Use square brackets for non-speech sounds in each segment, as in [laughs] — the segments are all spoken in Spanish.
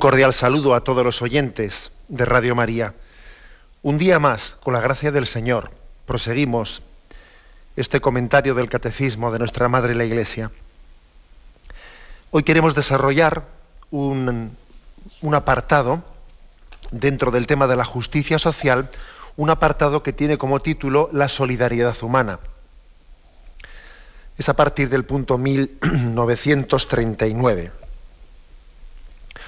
Cordial saludo a todos los oyentes de Radio María. Un día más, con la gracia del Señor, proseguimos este comentario del Catecismo de nuestra Madre la Iglesia. Hoy queremos desarrollar un, un apartado dentro del tema de la justicia social, un apartado que tiene como título La solidaridad humana. Es a partir del punto 1939.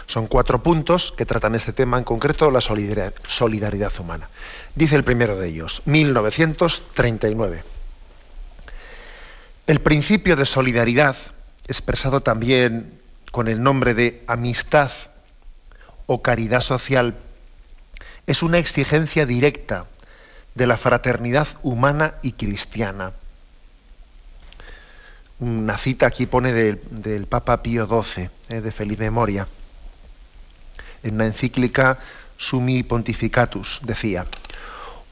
Son cuatro puntos que tratan este tema en concreto, la solidaridad, humana. Dice el primero de ellos, 1939. El principio de solidaridad, expresado también con el nombre de amistad o caridad social, es una exigencia directa de la fraternidad humana y cristiana. Una cita aquí pone del, Papa Pío XII, eh, de feliz memoria en una encíclica Sumi Pontificatus, decía,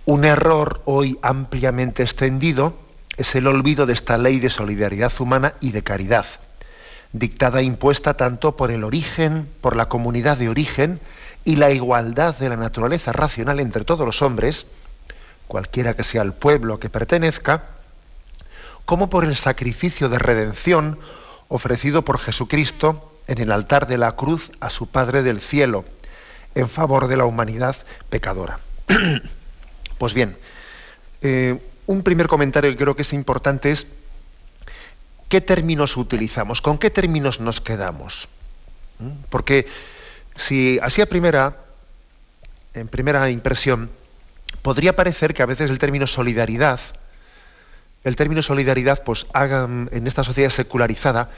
un error hoy ampliamente extendido es el olvido de esta ley de solidaridad humana y de caridad, dictada e impuesta tanto por el origen, por la comunidad de origen y la igualdad de la naturaleza racional entre todos los hombres, cualquiera que sea el pueblo que pertenezca, como por el sacrificio de redención ofrecido por Jesucristo en el altar de la cruz a su Padre del cielo, en favor de la humanidad pecadora. [clears throat] pues bien, eh, un primer comentario que creo que es importante es qué términos utilizamos, con qué términos nos quedamos. ¿Mm? Porque si así a primera, en primera impresión, podría parecer que a veces el término solidaridad, el término solidaridad, pues hagan en esta sociedad secularizada,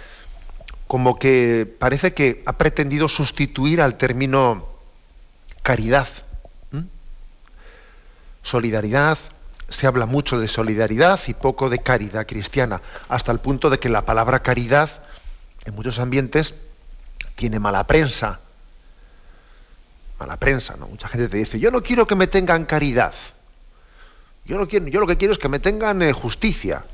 como que parece que ha pretendido sustituir al término caridad. Solidaridad, se habla mucho de solidaridad y poco de caridad cristiana, hasta el punto de que la palabra caridad en muchos ambientes tiene mala prensa. Mala prensa, ¿no? Mucha gente te dice, yo no quiero que me tengan caridad. Yo, no quiero, yo lo que quiero es que me tengan eh, justicia.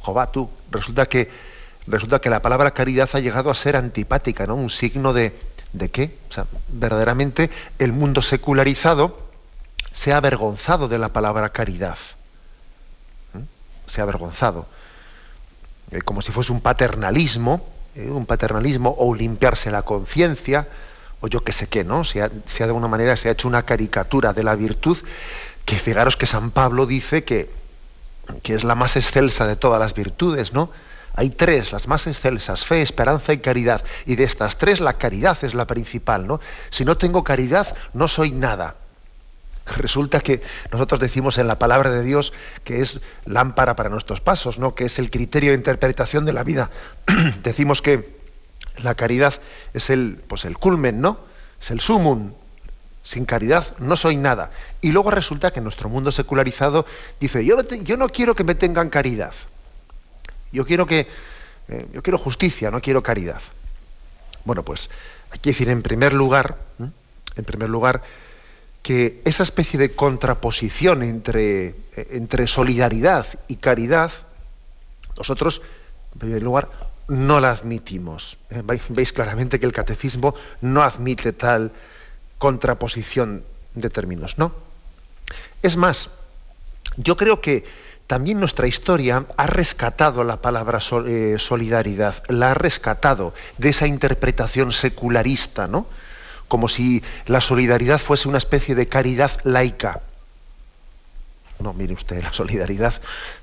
Jova, tú, resulta que resulta que la palabra caridad ha llegado a ser antipática, ¿no? Un signo de, ¿de qué? O sea, verdaderamente el mundo secularizado se ha avergonzado de la palabra caridad. ¿Mm? Se ha avergonzado. Eh, como si fuese un paternalismo, eh, un paternalismo o limpiarse la conciencia, o yo qué sé qué, ¿no? Se ha, de alguna manera se ha hecho una caricatura de la virtud que fijaros que San Pablo dice que, que es la más excelsa de todas las virtudes, ¿no? Hay tres, las más excelsas, fe, esperanza y caridad. Y de estas tres, la caridad es la principal, ¿no? Si no tengo caridad, no soy nada. [laughs] Resulta que nosotros decimos en la palabra de Dios que es lámpara para nuestros pasos, ¿no? Que es el criterio de interpretación de la vida. [clears throat] decimos que la caridad es el, pues el culmen, ¿no? Es el sumum. Sin caridad no soy nada. Y luego resulta que nuestro mundo secularizado dice, yo yo no quiero que me tengan caridad. Yo quiero que eh, yo quiero justicia, no quiero caridad. Bueno, pues hay que decir en primer lugar, en primer lugar, que esa especie de contraposición entre, eh, entre solidaridad y caridad, nosotros, en primer lugar, no la admitimos. Eh, veis claramente que el catecismo no admite tal contraposición de términos, ¿no? Es más, yo creo que también nuestra historia ha rescatado la palabra eh, solidaridad, la ha rescatado de esa interpretación secularista, ¿no? Como si la solidaridad fuese una especie de caridad laica. No, mire usted, la solidaridad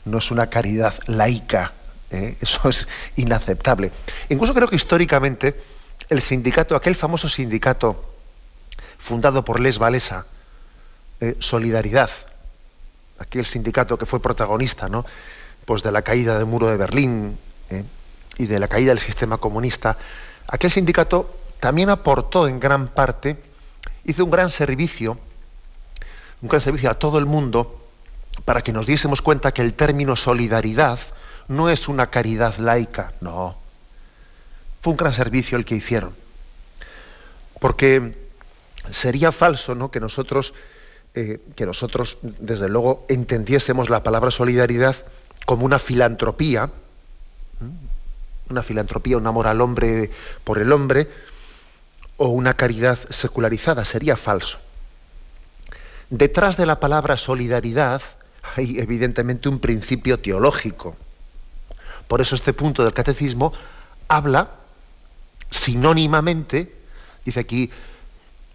no es una caridad laica, ¿eh? eso es inaceptable. Incluso creo que históricamente el sindicato, aquel famoso sindicato fundado por Les Valesa, eh, Solidaridad, aquel sindicato que fue protagonista ¿no? pues de la caída del muro de Berlín ¿eh? y de la caída del sistema comunista, aquel sindicato también aportó en gran parte, hizo un gran servicio, un gran servicio a todo el mundo para que nos diésemos cuenta que el término solidaridad no es una caridad laica, no. Fue un gran servicio el que hicieron. Porque sería falso ¿no? que nosotros eh, que nosotros, desde luego, entendiésemos la palabra solidaridad como una filantropía, una filantropía, un amor al hombre por el hombre, o una caridad secularizada, sería falso. Detrás de la palabra solidaridad hay evidentemente un principio teológico. Por eso este punto del catecismo habla sinónimamente, dice aquí,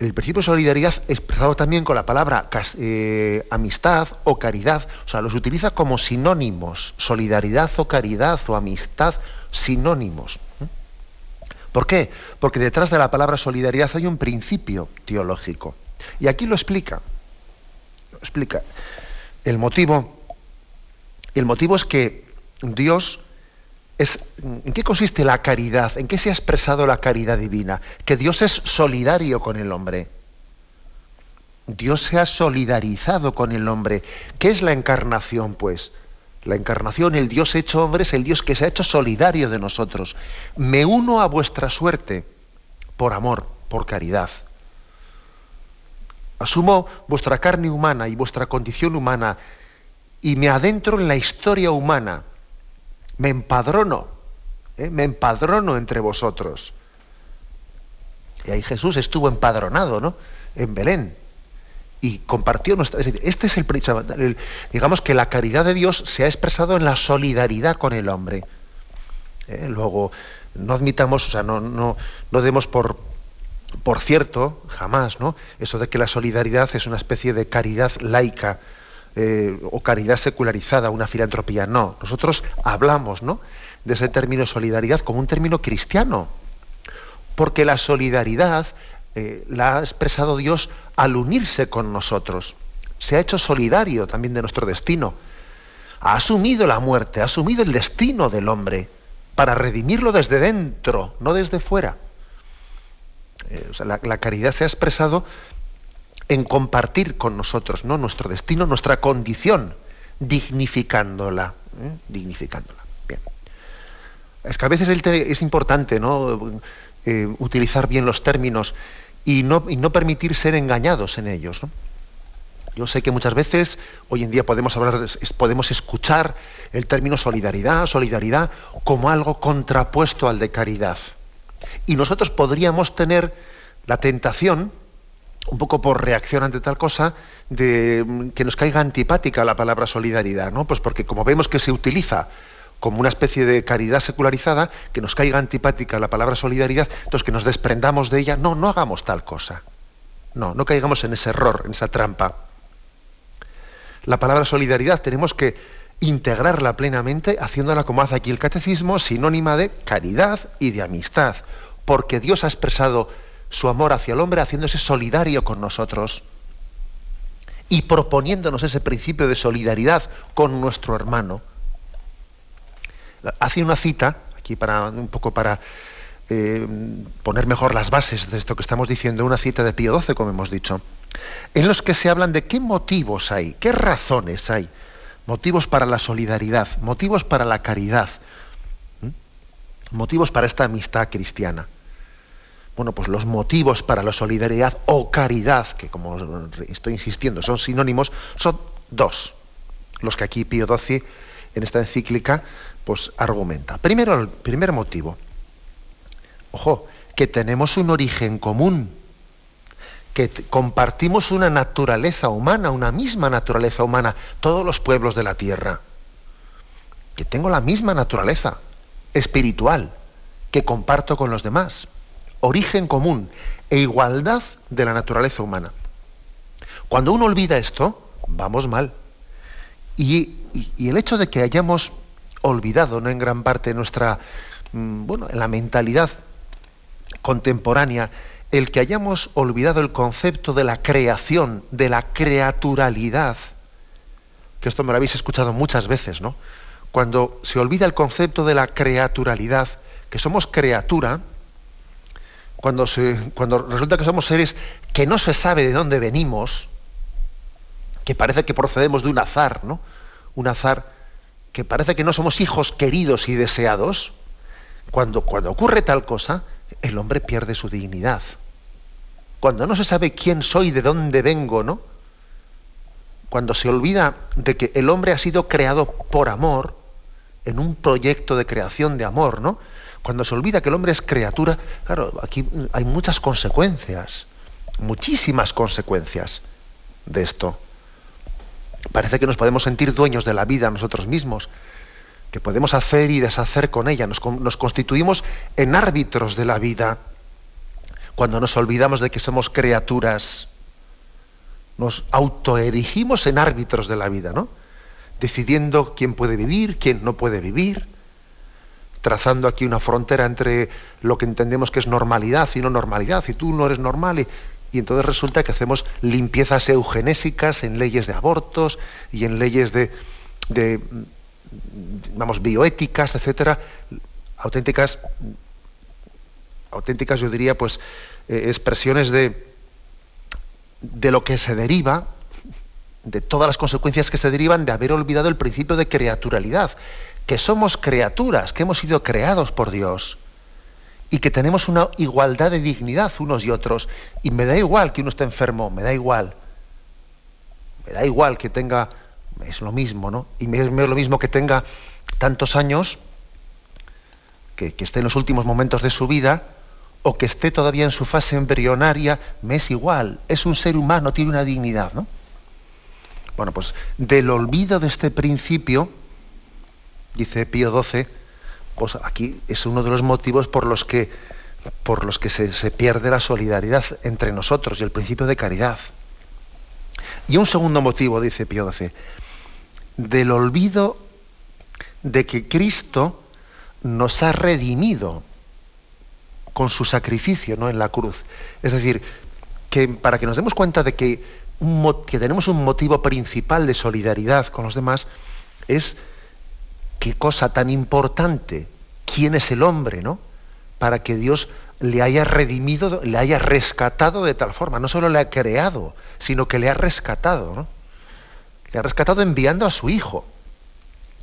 el principio de solidaridad expresado también con la palabra eh, amistad o caridad, o sea, los utiliza como sinónimos, solidaridad o caridad o amistad, sinónimos. ¿Por qué? Porque detrás de la palabra solidaridad hay un principio teológico. Y aquí lo explica. Lo explica. El motivo, el motivo es que Dios ¿en qué consiste la caridad? ¿En qué se ha expresado la caridad divina? Que Dios es solidario con el hombre. Dios se ha solidarizado con el hombre. ¿Qué es la encarnación, pues? La encarnación, el Dios hecho hombre, es el Dios que se ha hecho solidario de nosotros. Me uno a vuestra suerte por amor, por caridad. Asumo vuestra carne humana y vuestra condición humana y me adentro en la historia humana me empadrono, ¿eh? me empadrono entre vosotros. Y ahí Jesús estuvo empadronado, ¿no? En Belén. Y compartió nuestra... Este es el, Digamos que la caridad de Dios se ha expresado en la solidaridad con el hombre. ¿Eh? Luego, no admitamos, o sea, no, no, no demos por, por cierto, jamás, ¿no? Eso de que la solidaridad es una especie de caridad laica eh, o caridad secularizada, una filantropía. No, nosotros hablamos ¿no? de ese término solidaridad como un término cristiano, porque la solidaridad eh, la ha expresado Dios al unirse con nosotros. Se ha hecho solidario también de nuestro destino. Ha asumido la muerte, ha asumido el destino del hombre para redimirlo desde dentro, no desde fuera. Eh, la, caridad se ha expresado en compartir con nosotros ¿no? nuestro destino, nuestra condición, dignificándola. ¿eh? Dignificándola. Bien. Es que a veces es importante ¿no? Eh, utilizar bien los términos y no, y no, permitir ser engañados en ellos. Yo sé que muchas veces hoy en día podemos hablar, podemos escuchar el término solidaridad, solidaridad como algo contrapuesto al de caridad. Y nosotros podríamos tener la tentación un poco por reacción ante tal cosa, de que nos caiga antipática la palabra solidaridad, ¿no? Pues porque como vemos que se utiliza como una especie de caridad secularizada, que nos caiga antipática la palabra solidaridad, entonces que nos desprendamos de ella, no, no hagamos tal cosa. No, no caigamos en ese error, en esa trampa. La palabra solidaridad tenemos que integrarla plenamente, haciéndola como hace aquí el catecismo, sinónima de caridad y de amistad, porque Dios ha expresado su amor hacia el hombre haciéndose solidario con nosotros y proponiéndonos ese principio de solidaridad con nuestro hermano. Hace una cita, aquí para un poco para eh, poner mejor las bases de esto que estamos diciendo, una cita de Pío XII, como hemos dicho, en los que se hablan de qué motivos hay, qué razones hay, motivos para la solidaridad, motivos para la caridad, motivos para esta amistad cristiana. Bueno, pues los motivos para la solidaridad o caridad, que como estoy insistiendo son sinónimos, son dos, los que aquí Pío XII en esta encíclica pues argumenta. Primero, el primer motivo, ojo, que tenemos un origen común, que compartimos una naturaleza humana, una misma naturaleza humana, todos los pueblos de la tierra, que tengo la misma naturaleza espiritual que comparto con los demás origen común e igualdad de la naturaleza humana. Cuando uno olvida esto, vamos mal. Y, el hecho de que hayamos olvidado, no en gran parte nuestra, mm, bueno, en la mentalidad contemporánea, el que hayamos olvidado el concepto de la creación, de la creaturalidad, que esto me lo habéis escuchado muchas veces, ¿no? Cuando se olvida el concepto de la creaturalidad, que somos criatura, cuando, resulta que somos seres que no se sabe de dónde venimos, que parece que procedemos de un azar, ¿no? Un azar que parece que no somos hijos queridos y deseados, cuando, cuando ocurre tal cosa, el hombre pierde su dignidad. Cuando no se sabe quién soy, de dónde vengo, ¿no? Cuando se olvida de que el hombre ha sido creado por amor, en un proyecto de creación de amor, ¿no? Cuando se olvida que el hombre es criatura, claro, aquí hay muchas consecuencias, muchísimas consecuencias de esto. Parece que nos podemos sentir dueños de la vida nosotros mismos, que podemos hacer y deshacer con ella, nos, nos constituimos en árbitros de la vida, cuando nos olvidamos de que somos criaturas, nos autoerigimos en árbitros de la vida, ¿no? Decidiendo quién puede vivir, quién no puede vivir, trazando aquí una frontera entre lo que entendemos que es normalidad y no normalidad, y tú no eres normal, y, y entonces resulta que hacemos limpiezas eugenésicas en leyes de abortos y en leyes de, vamos, bioéticas, etcétera, auténticas auténticas, yo diría, pues, eh, expresiones de, de lo que se deriva, de todas las consecuencias que se derivan de haber olvidado el principio de creaturalidad, que somos criaturas, que hemos sido creados por Dios y que tenemos una igualdad de dignidad unos y otros. Y me da igual que uno esté enfermo, me da igual. Me da igual que tenga, es lo mismo, ¿no? Y me es lo mismo que tenga tantos años, que, que esté en los últimos momentos de su vida, o que esté todavía en su fase embrionaria, me es igual, es un ser humano, tiene una dignidad, ¿no? Bueno, pues del olvido de este principio, dice Pío XII, pues aquí es uno de los motivos por los que, por los que se, se pierde la solidaridad entre nosotros y el principio de caridad. Y un segundo motivo, dice Pío XII, del olvido de que Cristo nos ha redimido con su sacrificio ¿no? en la cruz. Es decir, que para que nos demos cuenta de que, que tenemos un motivo principal de solidaridad con los demás, es qué cosa tan importante, quién es el hombre, ¿no? Para que Dios le haya redimido, le haya rescatado de tal forma. No solo le ha creado, sino que le ha rescatado, ¿no? Le ha rescatado enviando a su hijo.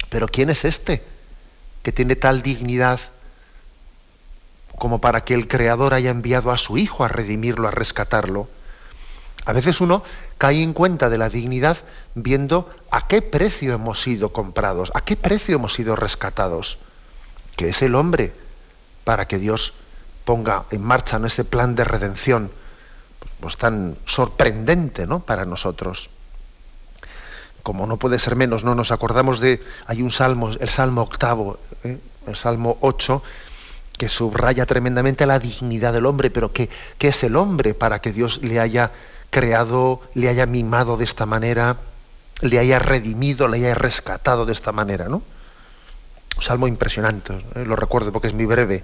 Pero ¿quién es este que tiene tal dignidad como para que el Creador haya enviado a su Hijo a redimirlo, a rescatarlo. A veces uno cae en cuenta de la dignidad viendo a qué precio hemos sido comprados, a qué precio hemos sido rescatados, que es el hombre, para que Dios ponga en marcha ese plan de redención pues tan sorprendente ¿no? para nosotros. Como no puede ser menos, no nos acordamos de, hay un salmo, el salmo octavo, ¿eh? el salmo 8, que subraya tremendamente la dignidad del hombre, pero ¿qué, es el hombre para que Dios le haya creado, le haya mimado de esta manera, le haya redimido, le haya rescatado de esta manera, ¿no? Un salmo impresionante, ¿eh? lo recuerdo porque es muy breve.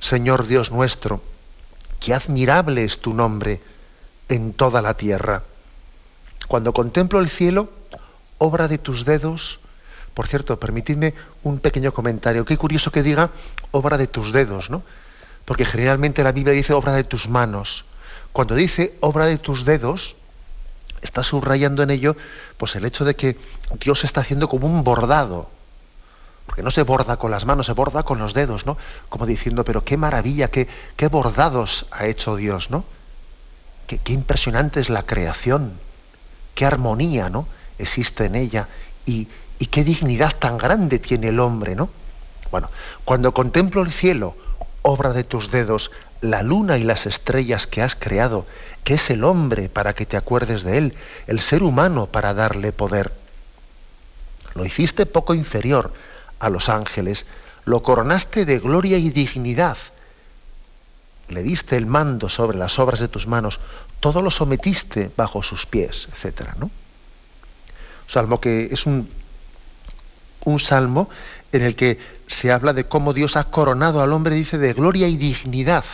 Señor Dios nuestro, qué admirable es tu nombre en toda la tierra. Cuando contemplo el cielo, obra de tus dedos, por cierto, permitidme un pequeño comentario. Qué curioso que diga obra de tus dedos, ¿no? Porque generalmente la Biblia dice obra de tus manos. Cuando dice obra de tus dedos, está subrayando en ello pues el hecho de que Dios está haciendo como un bordado. Porque no se borda con las manos, se borda con los dedos, ¿no? Como diciendo, pero qué maravilla, qué, qué bordados ha hecho Dios, ¿no? Qué, qué impresionante es la creación, qué armonía, ¿no? Existe en ella. Y, y qué dignidad tan grande tiene el hombre, ¿no? Bueno, cuando contemplo el cielo, obra de tus dedos, la luna y las estrellas que has creado, que es el hombre para que te acuerdes de él, el ser humano para darle poder. Lo hiciste poco inferior a los ángeles, lo coronaste de gloria y dignidad, le diste el mando sobre las obras de tus manos, todo lo sometiste bajo sus pies, etc. ¿no? Salmo que es un un salmo en el que se habla de cómo Dios ha coronado al hombre, dice, de gloria y dignidad.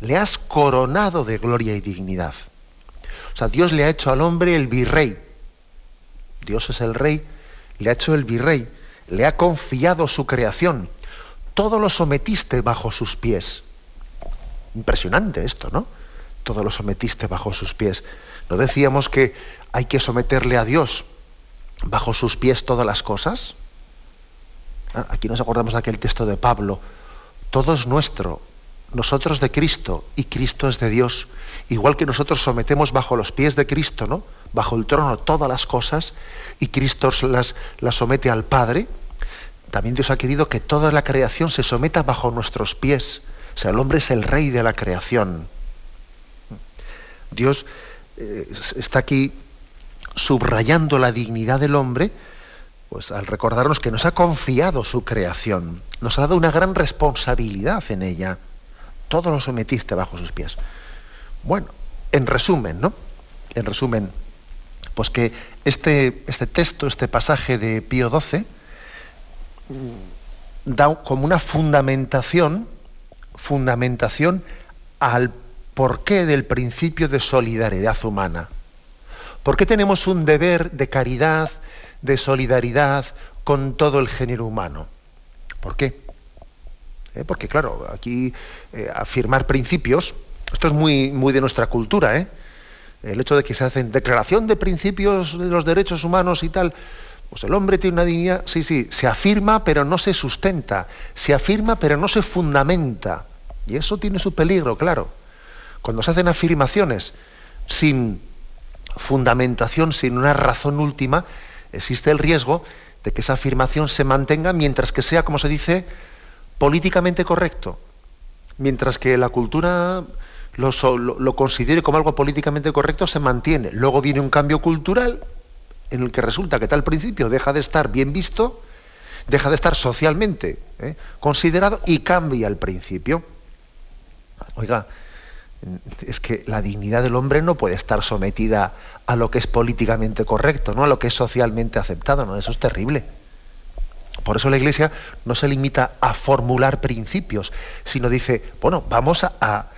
Le has coronado de gloria y dignidad. O sea, Dios le ha hecho al hombre el virrey. Dios es el rey, le ha hecho el virrey, le ha confiado su creación. Todo lo sometiste bajo sus pies. Impresionante esto, ¿no? Todo lo sometiste bajo sus pies. ¿No decíamos que hay que someterle a Dios bajo sus pies todas las cosas? Ah, aquí nos acordamos de aquel texto de Pablo. Todo es nuestro, nosotros de Cristo y Cristo es de Dios. Igual que nosotros sometemos bajo los pies de Cristo, ¿no? Bajo el trono todas las cosas y Cristo las, las somete al Padre, también Dios ha querido que toda la creación se someta bajo nuestros pies. O sea, el hombre es el rey de la creación. Dios eh, está aquí subrayando la dignidad del hombre, pues al recordarnos que nos ha confiado su creación, nos ha dado una gran responsabilidad en ella. Todo lo sometiste bajo sus pies. Bueno, en resumen, ¿no? En resumen, pues que este, este texto, este pasaje de Pío XII, da como una fundamentación, fundamentación al porqué del principio de solidaridad humana. ¿Por qué tenemos un deber de caridad, de solidaridad con todo el género humano? ¿Por qué? Eh, porque claro, aquí eh, afirmar principios, esto es muy, muy de nuestra cultura, ¿eh? el hecho de que se hacen declaración de principios de los derechos humanos y tal, pues el hombre tiene una dignidad, sí, sí, se afirma pero no se sustenta, se afirma pero no se fundamenta. Y eso tiene su peligro, claro. Cuando se hacen afirmaciones sin fundamentación, sin una razón última, existe el riesgo de que esa afirmación se mantenga mientras que sea, como se dice, políticamente correcto. Mientras que la cultura lo, lo considere como algo políticamente correcto, se mantiene. Luego viene un cambio cultural en el que resulta que tal principio deja de estar bien visto, deja de estar socialmente ¿eh? considerado y cambia el principio. Oiga, es que la dignidad del hombre no puede estar sometida a lo que es políticamente correcto, no a lo que es socialmente aceptado, no, eso es terrible. Por eso la Iglesia no se limita a formular principios, sino dice, bueno, vamos a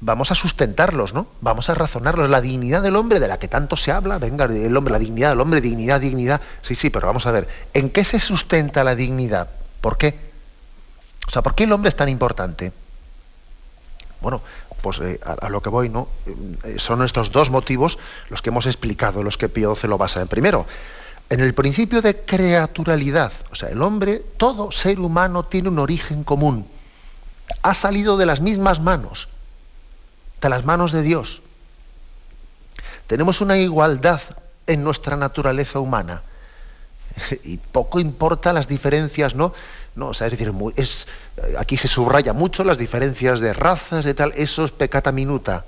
vamos a sustentarlos, ¿no? Vamos a razonarlos. La dignidad del hombre, de la que tanto se habla, venga, el hombre, la dignidad del hombre, dignidad, dignidad. Sí, sí, pero vamos a ver, ¿en qué se sustenta la dignidad? ¿Por qué? O sea, ¿por qué el hombre es tan importante? Bueno, pues eh, a, lo que voy, ¿no? Eh, son estos dos motivos los que hemos explicado, los que Pío XII lo basa en. Primero, en el principio de creaturalidad, o sea, el hombre, todo ser humano tiene un origen común. Ha salido de las mismas manos las manos de Dios. Tenemos una igualdad en nuestra naturaleza humana. [laughs] Y poco importa las diferencias, ¿no? no o sea, es decir, es, aquí se subraya mucho las diferencias de razas, de tal, eso es pecata minuta.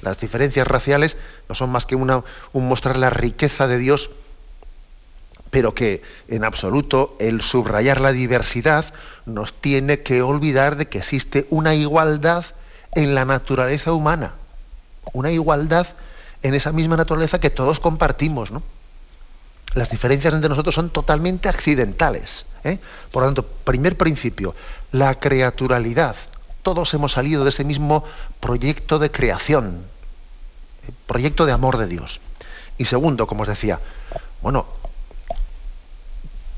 Las diferencias raciales no son más que un mostrar la riqueza de Dios, pero que en absoluto el subrayar la diversidad nos tiene que olvidar de que existe una igualdad en la naturaleza humana, una igualdad en esa misma naturaleza que todos compartimos. ¿no? Las diferencias entre nosotros son totalmente accidentales. ¿eh? Por lo tanto, primer principio, la creaturalidad. Todos hemos salido de ese mismo proyecto de creación, ¿eh? proyecto de amor de Dios. Y segundo, como os decía, bueno,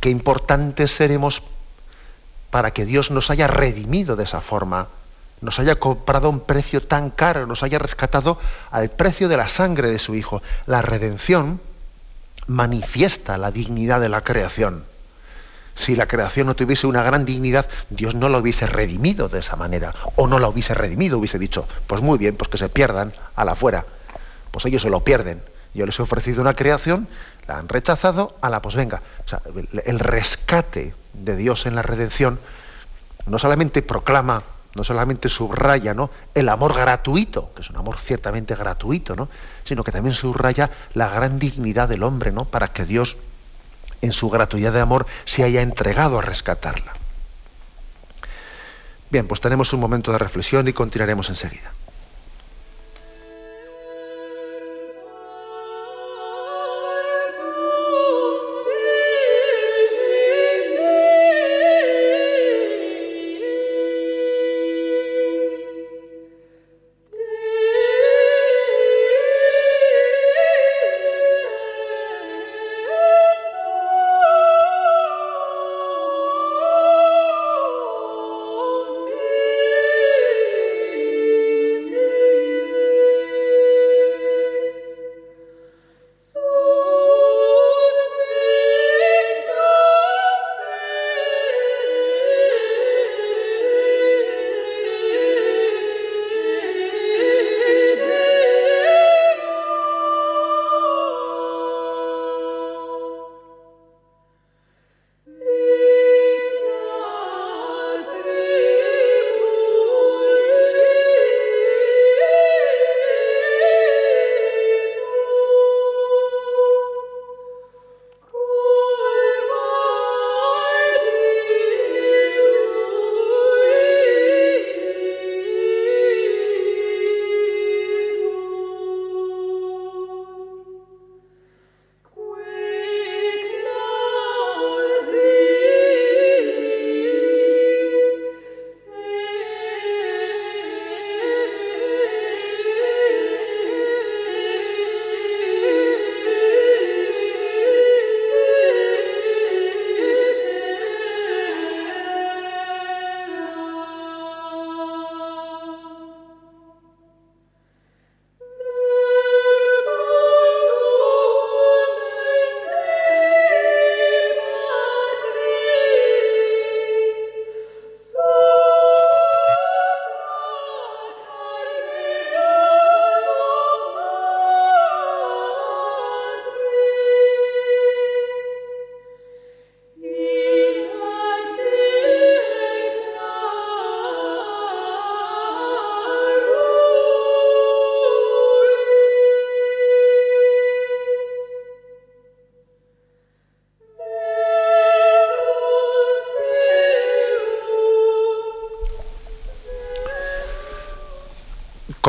qué importantes seremos para que Dios nos haya redimido de esa forma nos haya comprado un precio tan caro, nos haya rescatado al precio de la sangre de su Hijo. La redención manifiesta la dignidad de la creación. Si la creación no tuviese una gran dignidad, Dios no la hubiese redimido de esa manera, o no la hubiese redimido, hubiese dicho, pues muy bien, pues que se pierdan a la fuera. Pues ellos se lo pierden. Yo les he ofrecido una creación, la han rechazado, a la pues venga. El rescate de Dios en la redención no solamente proclama no solamente subraya ¿no? el amor gratuito, que es un amor ciertamente gratuito, ¿no? sino que también subraya la gran dignidad del hombre, ¿no? para que Dios, en su gratuidad de amor, se haya entregado a rescatarla. Bien, pues tenemos un momento de reflexión y continuaremos enseguida.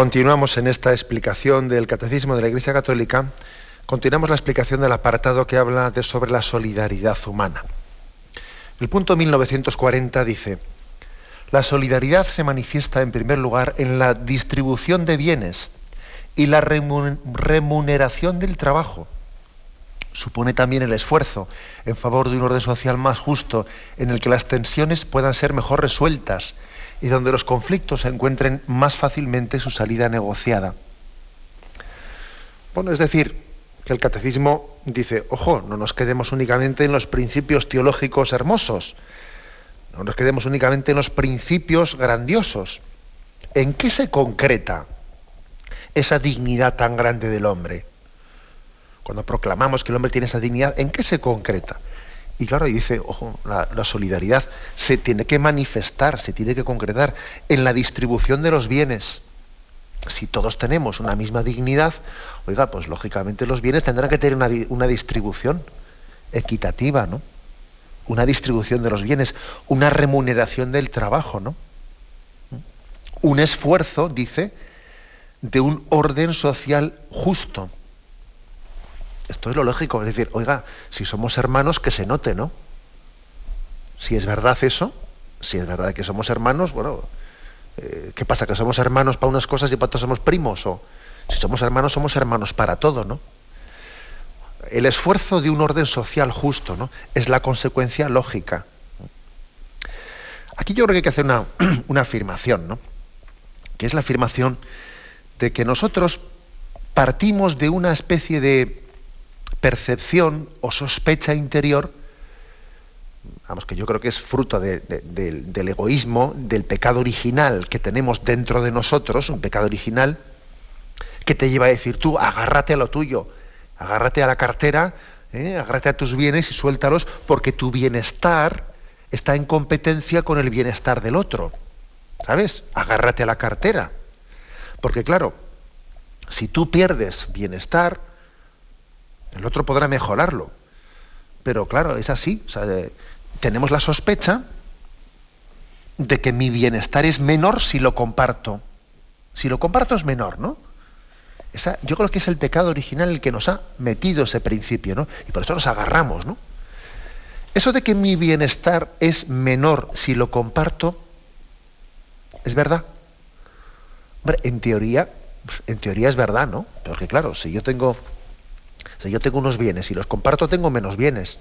Continuamos en esta explicación del Catecismo de la Iglesia Católica, continuamos la explicación del apartado que habla de sobre la solidaridad humana. El punto 1940 dice, la solidaridad se manifiesta en primer lugar en la distribución de bienes y la remuneración del trabajo. Supone también el esfuerzo en favor de un orden social más justo, en el que las tensiones puedan ser mejor resueltas y donde los conflictos encuentren más fácilmente su salida negociada. Bueno, es decir, que el catecismo dice, ojo, no nos quedemos únicamente en los principios teológicos hermosos, no nos quedemos únicamente en los principios grandiosos. ¿En qué se concreta esa dignidad tan grande del hombre? Cuando proclamamos que el hombre tiene esa dignidad, ¿en qué se concreta? Y claro, dice, ojo, la, solidaridad se tiene que manifestar, se tiene que concretar en la distribución de los bienes. Si todos tenemos una misma dignidad, oiga, pues lógicamente los bienes tendrán que tener una, una distribución equitativa, ¿no? Una distribución de los bienes, una remuneración del trabajo, ¿no? Un esfuerzo, dice, de un orden social justo. Esto es lo lógico, es decir, oiga, si somos hermanos, que se note, ¿no? Si es verdad eso, si es verdad que somos hermanos, bueno, eh, ¿qué pasa? ¿Que somos hermanos para unas cosas y para otras somos primos? O si somos hermanos, somos hermanos para todo, ¿no? El esfuerzo de un orden social justo, ¿no? Es la consecuencia lógica. Aquí yo creo que hay que hacer una, [clears throat] una afirmación, ¿no? Que es la afirmación de que nosotros partimos de una especie de percepción o sospecha interior, vamos, que yo creo que es fruto del egoísmo, del pecado original que tenemos dentro de nosotros, un pecado original, que te lleva a decir tú, agárrate a lo tuyo, agárrate a la cartera, ¿eh? agárrate a tus bienes y suéltalos, porque tu bienestar está en competencia con el bienestar del otro. ¿Sabes? Agárrate a la cartera. Porque claro, si tú pierdes bienestar, el otro podrá mejorarlo. Pero claro, es así. tenemos la sospecha de que mi bienestar es menor si lo comparto. Si lo comparto es menor, ¿no? Yo creo que es el pecado original el que nos ha metido ese principio, ¿no? Y por eso nos agarramos, ¿no? Eso de que mi bienestar es menor si lo comparto, ¿es verdad? Hombre, en teoría, en teoría es verdad, ¿no? Porque claro, si yo tengo si yo tengo unos bienes y los comparto, tengo menos bienes.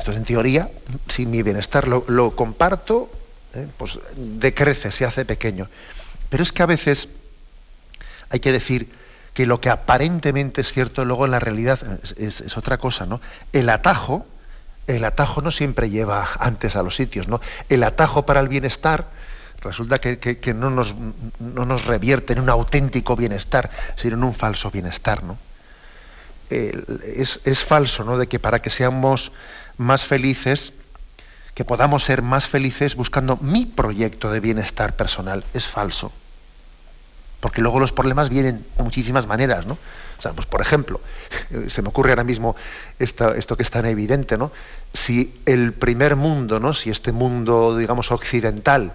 Entonces, en teoría, si mi bienestar lo, comparto, ¿eh? pues decrece, se hace pequeño. Pero es que a veces hay que decir que lo que aparentemente es cierto luego en la realidad es, otra cosa, ¿no? El atajo, el atajo no siempre lleva antes a los sitios, ¿no? El atajo para el bienestar resulta que, que no, nos, no, nos, revierte en un auténtico bienestar, sino en un falso bienestar, ¿no? Es, falso, ¿no? De que para que seamos más felices, que podamos ser más felices buscando mi proyecto de bienestar personal, es falso. Porque luego los problemas vienen de muchísimas maneras, ¿no? O sea, pues por ejemplo, [laughs] se me ocurre ahora mismo esto, esto que es tan evidente, ¿no? Si el primer mundo, ¿no? Si este mundo, digamos, occidental,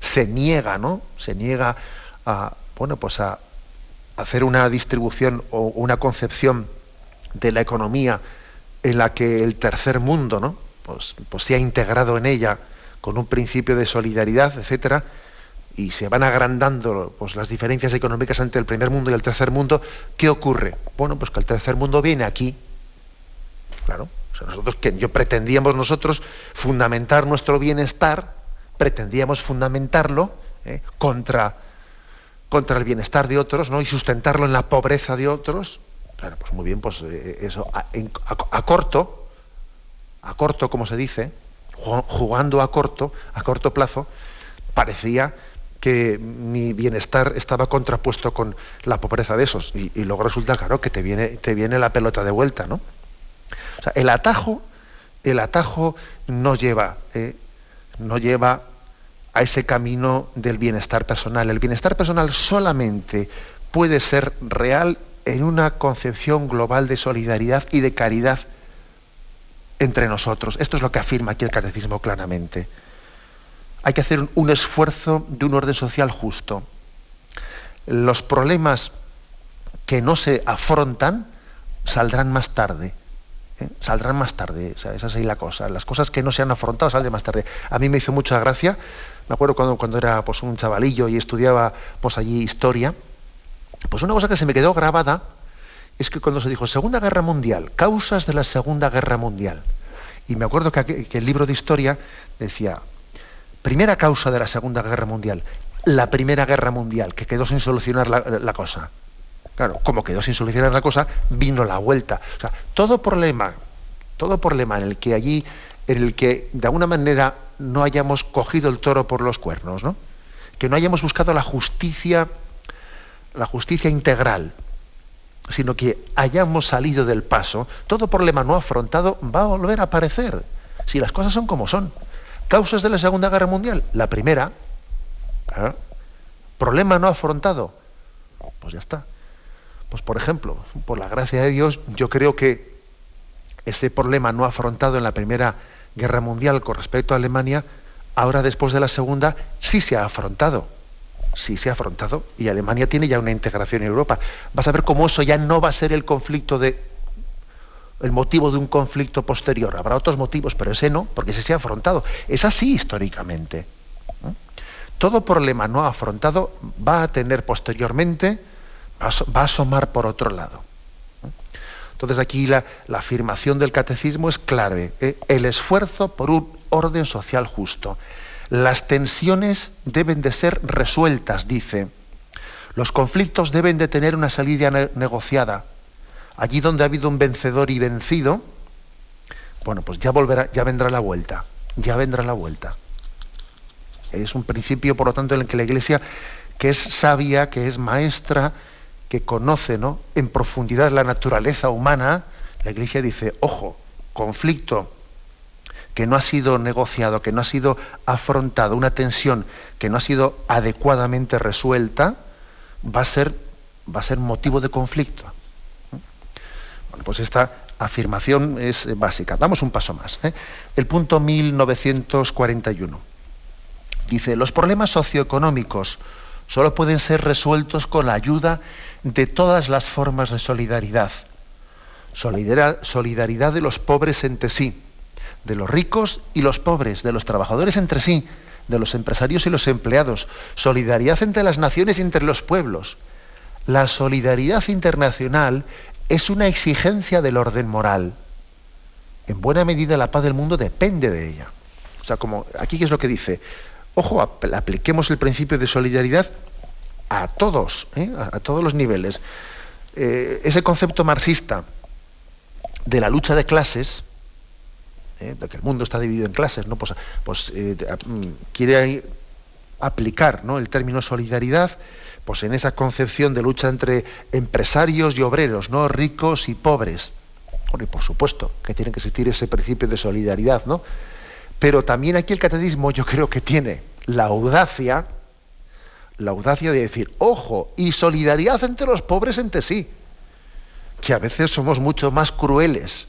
se niega, ¿no? Se niega a, bueno, pues a, hacer una distribución o una concepción de la economía en la que el tercer mundo ¿no? pues, pues se ha integrado en ella con un principio de solidaridad, etcétera, y se van agrandando pues, las diferencias económicas entre el primer mundo y el tercer mundo, ¿qué ocurre? Bueno, pues que el tercer mundo viene aquí. Claro, nosotros que yo pretendíamos nosotros fundamentar nuestro bienestar, pretendíamos fundamentarlo ¿eh? contra contra el bienestar de otros ¿no? y sustentarlo en la pobreza de otros, claro, pues muy bien, pues eh, eso, a, corto, a corto, como se dice, jugando a corto, a corto plazo, parecía que mi bienestar estaba contrapuesto con la pobreza de esos. Y, luego resulta, claro, que te viene, te viene la pelota de vuelta, ¿no? O sea, el atajo, el atajo no lleva, eh, no lleva a ese camino del bienestar personal. El bienestar personal solamente puede ser real en una concepción global de solidaridad y de caridad entre nosotros. Esto es lo que afirma aquí el catecismo claramente. Hay que hacer un esfuerzo de un orden social justo. los problemas que no se afrontan saldrán más tarde. ¿eh? Saldrán más tarde, esa es la cosa. Las cosas que no se han afrontado salen más tarde. A mí me hizo mucha gracia, me acuerdo cuando, cuando era pues, un chavalillo y estudiaba pues, allí historia, pues una cosa que se me quedó grabada es que cuando se dijo Segunda Guerra Mundial, causas de la Segunda Guerra Mundial, y me acuerdo que, el libro de historia decía, primera causa de la Segunda Guerra Mundial, la Primera Guerra Mundial, que quedó sin solucionar la, cosa. Claro, como quedó sin solucionar la cosa, vino la vuelta. O sea, todo problema, todo problema en el que allí, en el que de alguna manera no hayamos cogido el toro por los cuernos, ¿no? Que no hayamos buscado la justicia, la justicia integral, sino que hayamos salido del paso, todo problema no afrontado va a volver a aparecer, si las cosas son como son. Causas de la Segunda Guerra Mundial, la primera, problema no afrontado, pues ya está. Pues por ejemplo, por la gracia de Dios, yo creo que ese problema no afrontado en la Primera Guerra Mundial con respecto a Alemania, ahora después de la Segunda, sí se ha afrontado sí se ha afrontado y Alemania tiene ya una integración en Europa. Vas a ver cómo eso ya no va a ser el conflicto de el motivo de un conflicto posterior. Habrá otros motivos, pero ese no, porque ese se ha afrontado. Es así históricamente. Todo problema no afrontado va a tener posteriormente, va a asomar por otro lado. Entonces aquí la, afirmación del catecismo es clave. ¿eh? El esfuerzo por un orden social justo. Las tensiones deben de ser resueltas, dice. Los conflictos deben de tener una salida negociada. Allí donde ha habido un vencedor y vencido, bueno, pues ya volverá, ya vendrá la vuelta, ya vendrá la vuelta. Es un principio, por lo tanto, en el que la Iglesia, que es sabia, que es maestra, que conoce ¿no? en profundidad la naturaleza humana, la Iglesia dice, ojo, conflicto que no ha sido negociado, que no ha sido afrontado, una tensión que no ha sido adecuadamente resuelta, va a ser, va a ser motivo de conflicto. Bueno, pues esta afirmación es básica. Damos un paso más. ¿eh? El punto 1941. Dice, los problemas socioeconómicos solo pueden ser resueltos con la ayuda de todas las formas de solidaridad. Solidaridad de los pobres entre sí de los ricos y los pobres, de los trabajadores entre sí, de los empresarios y los empleados, solidaridad entre las naciones y entre los pueblos. La solidaridad internacional es una exigencia del orden moral. En buena medida la paz del mundo depende de ella. O sea, como aquí qué es lo que dice, ojo, apliquemos el principio de solidaridad a todos, ¿eh? a, todos los niveles. Eh, ese concepto marxista de la lucha de clases, ¿eh? que el mundo está dividido en clases, ¿no? Pues, pues eh, mm, quiere aplicar ¿no? el término solidaridad pues en esa concepción de lucha entre empresarios y obreros, ¿no? ricos y pobres. y por supuesto que tiene que existir ese principio de solidaridad, ¿no? Pero también aquí el catecismo yo creo que tiene la audacia, la audacia de decir, ojo, y solidaridad entre los pobres entre sí, que a veces somos mucho más crueles.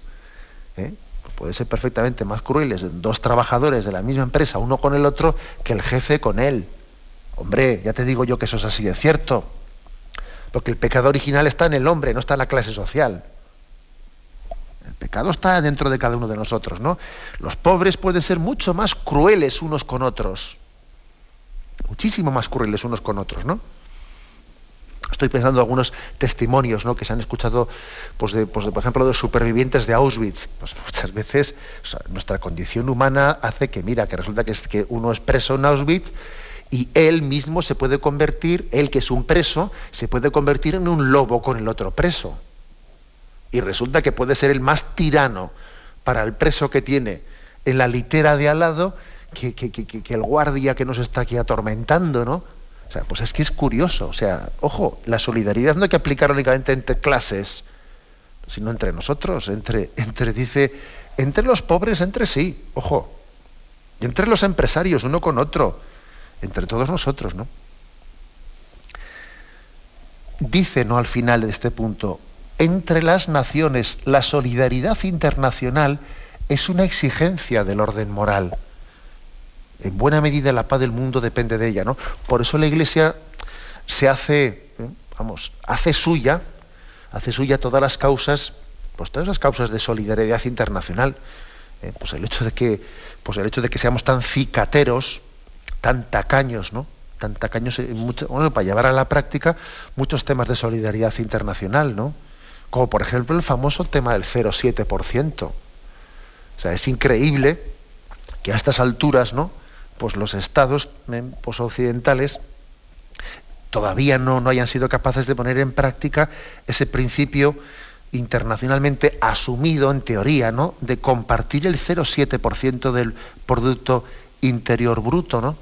¿eh? puede ser perfectamente más crueles dos trabajadores de la misma empresa, uno con el otro, que el jefe con él. Hombre, ya te digo yo que eso es así de cierto. Porque el pecado original está en el hombre, no está en la clase social. El pecado está dentro de cada uno de nosotros, ¿no? Los pobres pueden ser mucho más crueles unos con otros. Muchísimo más crueles unos con otros, ¿no? Estoy pensando en algunos testimonios ¿no? que se han escuchado, pues, pues por ejemplo, de supervivientes de Auschwitz. Pues muchas veces nuestra condición humana hace que, mira, que resulta que, que uno es preso en Auschwitz y él mismo se puede convertir, él que es un preso, se puede convertir en un lobo con el otro preso. Y resulta que puede ser el más tirano para el preso que tiene en la litera de al lado que, que el guardia que nos está aquí atormentando, ¿no? O sea, pues es que es curioso. O sea, ojo, la solidaridad no hay que aplicar únicamente entre clases, sino entre nosotros, entre, entre, dice, entre los pobres entre sí, ojo, y entre los empresarios, uno con otro, entre todos nosotros, ¿no? Dice, ¿no? Al final de este punto, entre las naciones, la solidaridad internacional es una exigencia del orden moral en buena medida la paz del mundo depende de ella, ¿no? Por eso la Iglesia se hace, ¿eh? vamos, hace suya, hace suya todas las causas, pues todas las causas de solidaridad internacional. ¿eh? Pues el hecho de que, pues el hecho de que seamos tan cicateros, tan tacaños, ¿no? Tan tacaños, bueno, para llevar a la práctica muchos temas de solidaridad internacional, ¿no? Como por ejemplo el famoso tema del 0,7%. O sea, es increíble que a estas alturas, ¿no? Pues los estados pues, occidentales todavía no, no hayan sido capaces de poner en práctica ese principio internacionalmente asumido en teoría, ¿no? De compartir el 0,7% del Producto Interior Bruto, ¿no?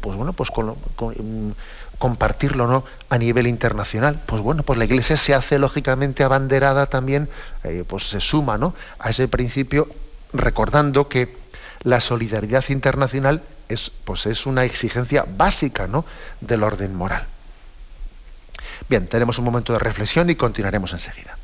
Pues bueno, pues mm, compartirlo ¿no? a nivel internacional. Pues bueno, pues la Iglesia se hace lógicamente abanderada también, eh, pues se suma ¿no? a ese principio, recordando que la solidaridad internacional es, pues es una exigencia básica ¿no? del orden moral. Bien, tenemos un momento de reflexión y continuaremos enseguida.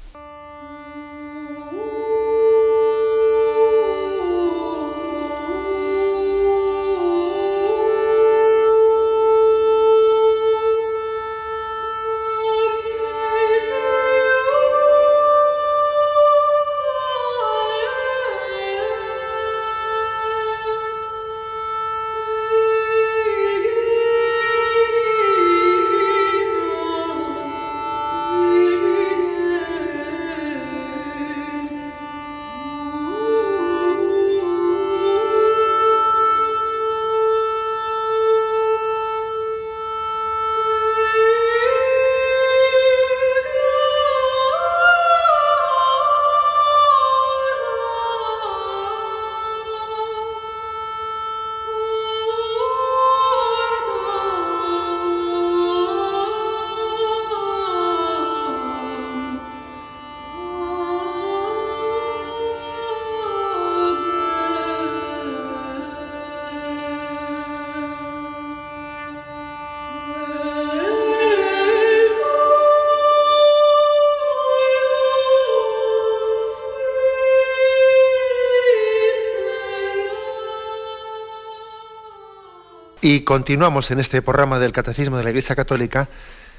Y continuamos en este programa del Catecismo de la Iglesia Católica,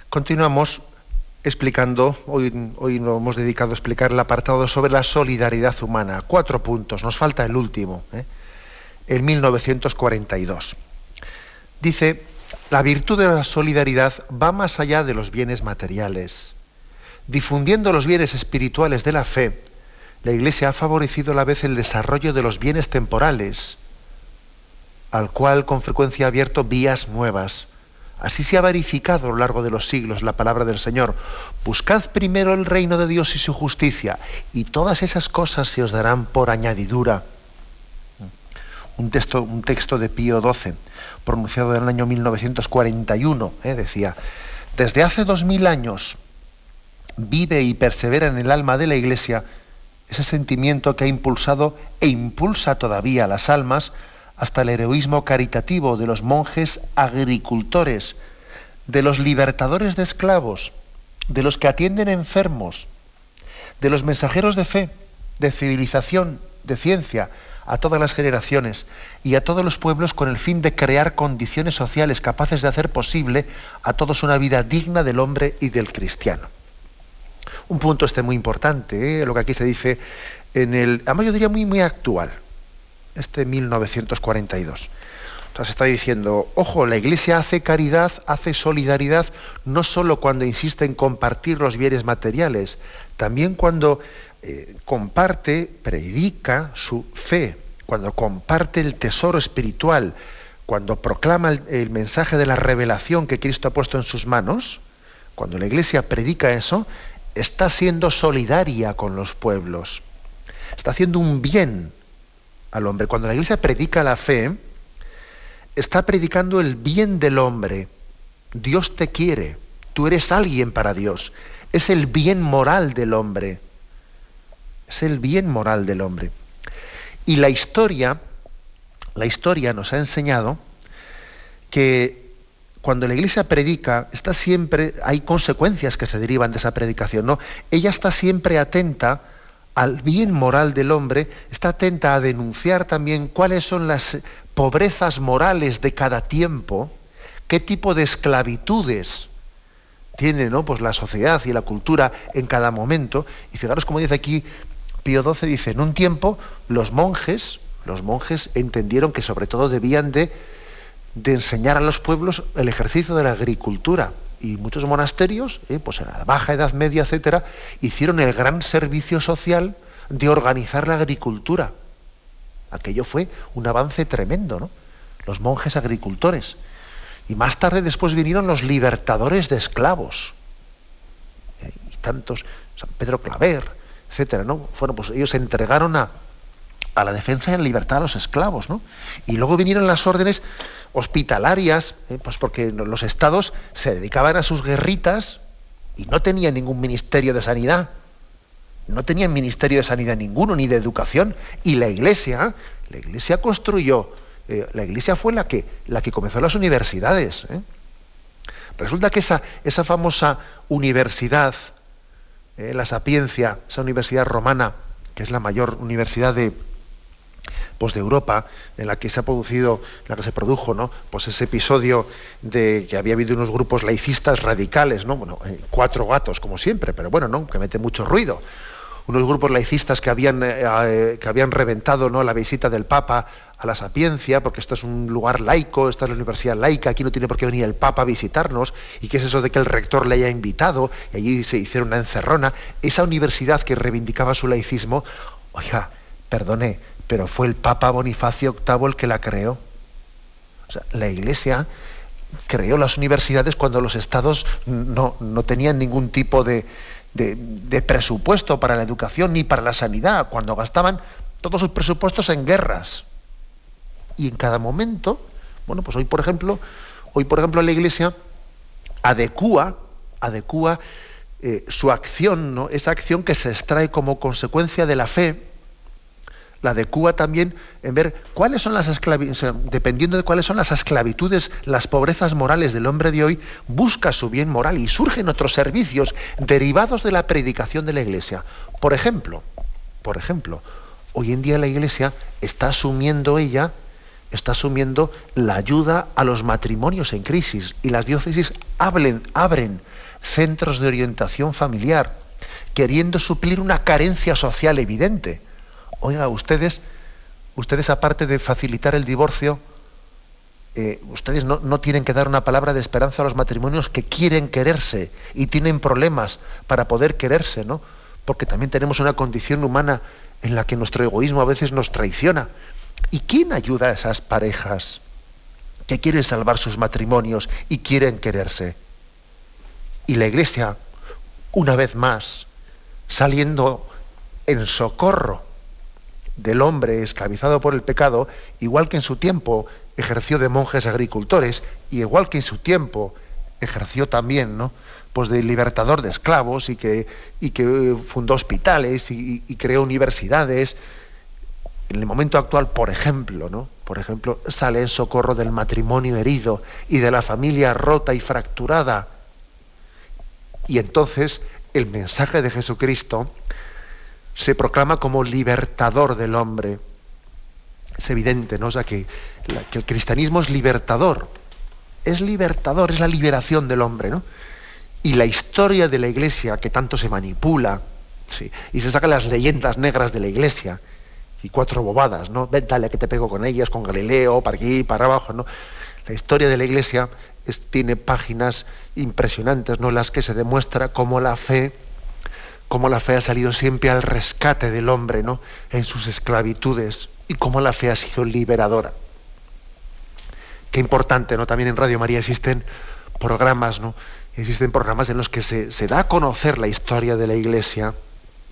continuamos explicando, hoy, nos hemos dedicado a explicar el apartado sobre la solidaridad humana. Cuatro puntos, nos falta el último, ¿eh? en 1942. Dice, la virtud de la solidaridad va más allá de los bienes materiales. Difundiendo los bienes espirituales de la fe, la Iglesia ha favorecido a la vez el desarrollo de los bienes temporales, al cual con frecuencia ha abierto vías nuevas. Así se ha verificado a lo largo de los siglos la palabra del Señor. Buscad primero el reino de Dios y su justicia, y todas esas cosas se os darán por añadidura. Un texto, un texto de Pío XII, pronunciado en el año 1941, ¿eh? decía, desde hace dos mil años vive y persevera en el alma de la Iglesia ese sentimiento que ha impulsado e impulsa todavía a las almas hasta el heroísmo caritativo de los monjes agricultores, de los libertadores de esclavos, de los que atienden enfermos, de los mensajeros de fe, de civilización, de ciencia, a todas las generaciones y a todos los pueblos con el fin de crear condiciones sociales capaces de hacer posible a todos una vida digna del hombre y del cristiano. Un punto este muy importante, ¿eh? lo que aquí se dice en el, además yo diría muy, muy actual este 1942. Entonces está diciendo, ojo, la Iglesia hace caridad, hace solidaridad, no solo cuando insiste en compartir los bienes materiales, también cuando eh, comparte, predica su fe, cuando comparte el tesoro espiritual, cuando proclama el, mensaje de la revelación que Cristo ha puesto en sus manos, cuando la Iglesia predica eso, está siendo solidaria con los pueblos, está haciendo un bien al hombre. Cuando la Iglesia predica la fe, está predicando el bien del hombre. Dios te quiere, tú eres alguien para Dios. Es el bien moral del hombre. Es el bien moral del hombre. Y la historia, la historia nos ha enseñado que cuando la iglesia predica, está siempre, hay consecuencias que se derivan de esa predicación, ¿no? Ella está siempre atenta al bien moral del hombre, está atenta a denunciar también cuáles son las pobrezas morales de cada tiempo, qué tipo de esclavitudes tiene ¿no? pues la sociedad y la cultura en cada momento. Y fijaros como dice aquí Pío XII, dice, en un tiempo los monjes, los monjes entendieron que sobre todo debían de, de enseñar a los pueblos el ejercicio de la agricultura. Y muchos monasterios, eh, pues en la Baja Edad Media, etcétera, hicieron el gran servicio social de organizar la agricultura. Aquello fue un avance tremendo, ¿no? Los monjes agricultores. Y más tarde después vinieron los libertadores de esclavos. Eh, y tantos, San Pedro Claver, etcétera, ¿no? Fueron, pues ellos se entregaron a, a la defensa y a la libertad de los esclavos, ¿no? Y luego vinieron las órdenes hospitalarias, eh, pues porque los estados se dedicaban a sus guerritas y no tenían ningún ministerio de sanidad. No tenían ministerio de sanidad ninguno, ni de educación. Y la iglesia, la iglesia construyó eh, la Iglesia fue la que, la que comenzó las universidades. ¿eh? Resulta que esa, esa famosa universidad, eh, la Sapiencia, esa universidad romana, que es la mayor universidad de, pues de Europa, en la que se ha producido, la que se produjo, ¿no? Pues ese episodio de que había habido unos grupos laicistas radicales, ¿no? Bueno, cuatro gatos, como siempre, pero bueno, ¿no? Que mete mucho ruido unos grupos laicistas que habían, eh, eh, que habían reventado ¿no? la visita del Papa a la Sapiencia, porque esto es un lugar laico, esta es la universidad laica, aquí no tiene por qué venir el Papa a visitarnos, y qué es eso de que el rector le haya invitado, y allí se hiciera una encerrona. Esa universidad que reivindicaba su laicismo, oiga, perdone, pero fue el Papa Bonifacio VIII el que la creó. O sea, la Iglesia creó las universidades cuando los estados no, no tenían ningún tipo de, de, presupuesto para la educación ni para la sanidad, cuando gastaban todos sus presupuestos en guerras. Y en cada momento, bueno, pues hoy por ejemplo, hoy por ejemplo la Iglesia adecúa, adecúa eh, su acción, ¿no? esa acción que se extrae como consecuencia de la fe, la de Cuba también en ver cuáles son las esclavitudes, dependiendo de cuáles son las esclavitudes, las pobrezas morales del hombre de hoy, busca su bien moral y surgen otros servicios derivados de la predicación de la Iglesia. Por ejemplo, por ejemplo, hoy en día la Iglesia está asumiendo ella, está asumiendo la ayuda a los matrimonios en crisis y las diócesis abren centros de orientación familiar, queriendo suplir una carencia social evidente oiga, ustedes, ustedes aparte de facilitar el divorcio, eh, ustedes no, no, tienen que dar una palabra de esperanza a los matrimonios que quieren quererse y tienen problemas para poder quererse, ¿no? Porque también tenemos una condición humana en la que nuestro egoísmo a veces nos traiciona. ¿Y quién ayuda a esas parejas que quieren salvar sus matrimonios y quieren quererse? Y la Iglesia, una vez más, saliendo en socorro del hombre esclavizado por el pecado, igual que en su tiempo ejerció de monjes agricultores, y igual que en su tiempo ejerció también, ¿no? Pues de libertador de esclavos y que, y que fundó hospitales y, creó universidades. En el momento actual, por ejemplo, ¿no? Por ejemplo, sale en socorro del matrimonio herido y de la familia rota y fracturada. Y entonces el mensaje de Jesucristo se proclama como libertador del hombre. Es evidente, ¿no? O sea, que, el cristianismo es libertador. Es libertador, es la liberación del hombre, ¿no? Y la historia de la iglesia, que tanto se manipula, ¿sí? y se sacan las leyendas negras de la iglesia, y cuatro bobadas, ¿no? Ven, dale que te pego con ellas, con Galileo, para aquí, para abajo, ¿no? La historia de la iglesia tiene páginas impresionantes, ¿no? Las que se demuestra cómo la fe cómo la fe ha salido siempre al rescate del hombre, ¿no? En sus esclavitudes y cómo la fe ha sido liberadora. Qué importante, ¿no? También en Radio María existen programas, ¿no? Existen programas en los que se, da a conocer la historia de la Iglesia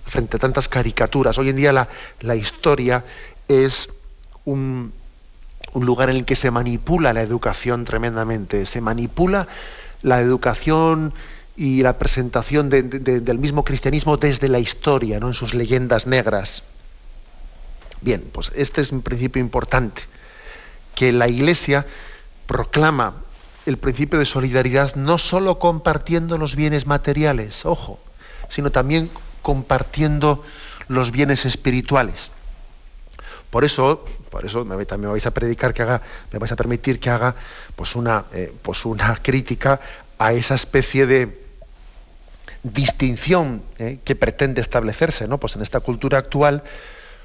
frente a tantas caricaturas. Hoy en día la, historia es un, un lugar en el que se manipula la educación tremendamente. Se manipula la educación y la presentación del mismo cristianismo desde la historia, ¿no? en sus leyendas negras. Bien, pues este es un principio importante, que la Iglesia proclama el principio de solidaridad no sólo compartiendo los bienes materiales, ojo, sino también compartiendo los bienes espirituales. Por eso, por eso me, también me vais a predicar que haga, me vais a permitir que haga pues una, eh, pues una crítica a esa especie de distinción eh, que pretende establecerse, ¿no? Pues en esta cultura actual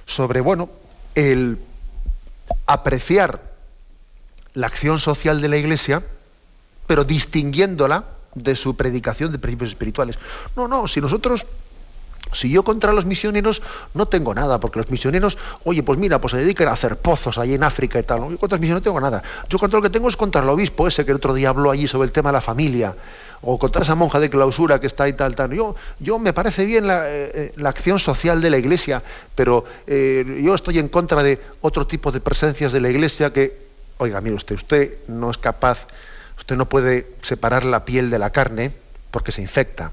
sobre, bueno, el apreciar la acción social de la Iglesia, pero distinguiéndola de su predicación de principios espirituales. No, no, si nosotros si yo contra los misioneros no tengo nada, porque los misioneros, oye, pues mira, pues se dedican a hacer pozos allí en África y tal. Yo contra los misioneros no tengo nada. Yo contra lo que tengo es contra el obispo ese que el otro día habló allí sobre el tema de la familia, o contra esa monja de clausura que está ahí tal, tal. Yo, yo me parece bien la, eh, eh, acción social de la iglesia, pero eh, yo estoy en contra de otro tipo de presencias de la iglesia que, oiga, mire usted, usted no es capaz, usted no puede separar la piel de la carne porque se infecta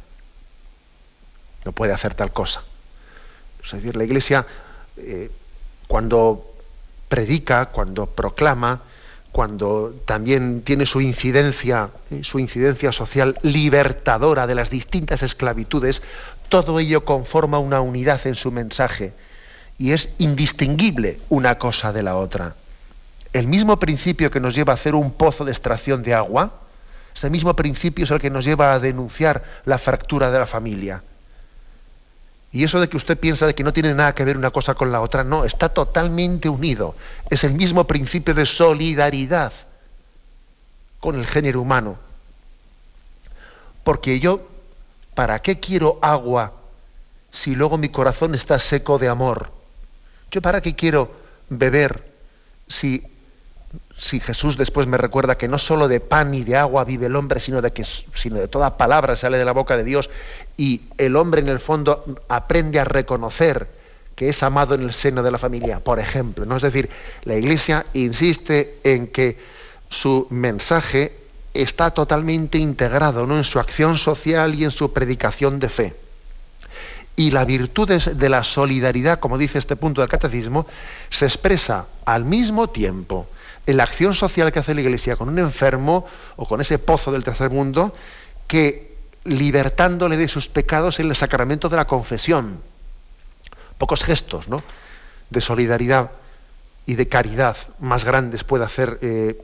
no puede hacer tal cosa. Es decir, la Iglesia eh, cuando predica, cuando proclama, cuando también tiene su incidencia, eh, su incidencia social libertadora de las distintas esclavitudes, todo ello conforma una unidad en su mensaje y es indistinguible una cosa de la otra. El mismo principio que nos lleva a hacer un pozo de extracción de agua, ese mismo principio es el que nos lleva a denunciar la fractura de la familia. Y eso de que usted piensa de que no tiene nada que ver una cosa con la otra, no, está totalmente unido. Es el mismo principio de solidaridad con el género humano. Porque yo, ¿para qué quiero agua si luego mi corazón está seco de amor? Yo, ¿para qué quiero beber si si Jesús después me recuerda que no solo de pan y de agua vive el hombre, sino de, que, sino de toda palabra sale de la boca de Dios, y el hombre en el fondo aprende a reconocer que es amado en el seno de la familia, por ejemplo. ¿no? Es decir, la Iglesia insiste en que su mensaje está totalmente integrado ¿no? en su acción social y en su predicación de fe. Y la virtud de la solidaridad, como dice este punto del catecismo, se expresa al mismo tiempo en la acción social que hace la Iglesia con un enfermo o con ese pozo del tercer mundo, que libertándole de sus pecados en el sacramento de la confesión. Pocos gestos ¿no? de solidaridad y de caridad más grandes puede hacer eh,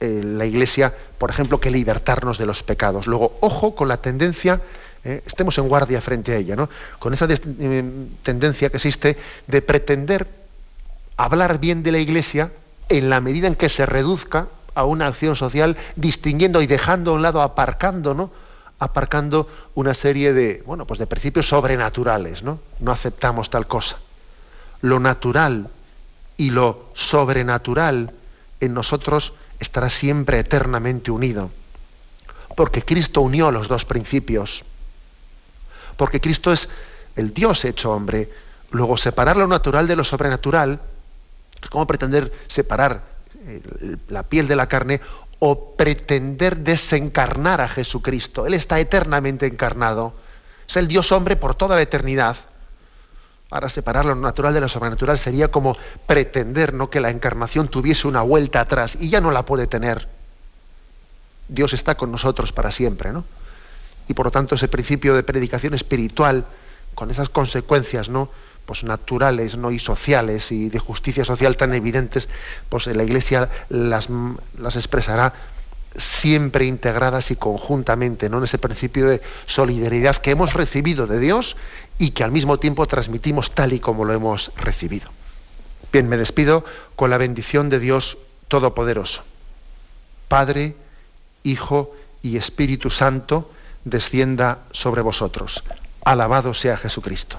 eh, la Iglesia, por ejemplo, que libertarnos de los pecados. Luego, ojo con la tendencia, eh, estemos en guardia frente a ella, ¿no? con esa tendencia que existe de pretender hablar bien de la Iglesia en la medida en que se reduzca a una acción social, distinguiendo y dejando a un lado, aparcando, ¿no? aparcando una serie de, bueno, pues de principios sobrenaturales, ¿no? No aceptamos tal cosa. Lo natural y lo sobrenatural en nosotros estará siempre eternamente unido. Porque Cristo unió los dos principios. Porque Cristo es el Dios hecho hombre. Luego, separar lo natural de lo sobrenatural ¿Cómo pretender separar eh, la piel de la carne o pretender desencarnar a Jesucristo? Él está eternamente encarnado. Es el Dios hombre por toda la eternidad. Ahora separar lo natural de lo sobrenatural sería como pretender ¿no? que la encarnación tuviese una vuelta atrás y ya no la puede tener. Dios está con nosotros para siempre, ¿no? Y por lo tanto ese principio de predicación espiritual, con esas consecuencias, ¿no? Pues naturales ¿no? y sociales y de justicia social tan evidentes, pues la Iglesia las, las expresará siempre integradas y conjuntamente, ¿no? en ese principio de solidaridad que hemos recibido de Dios y que al mismo tiempo transmitimos tal y como lo hemos recibido. Bien, me despido con la bendición de Dios Todopoderoso. Padre, Hijo y Espíritu Santo, descienda sobre vosotros. Alabado sea Jesucristo.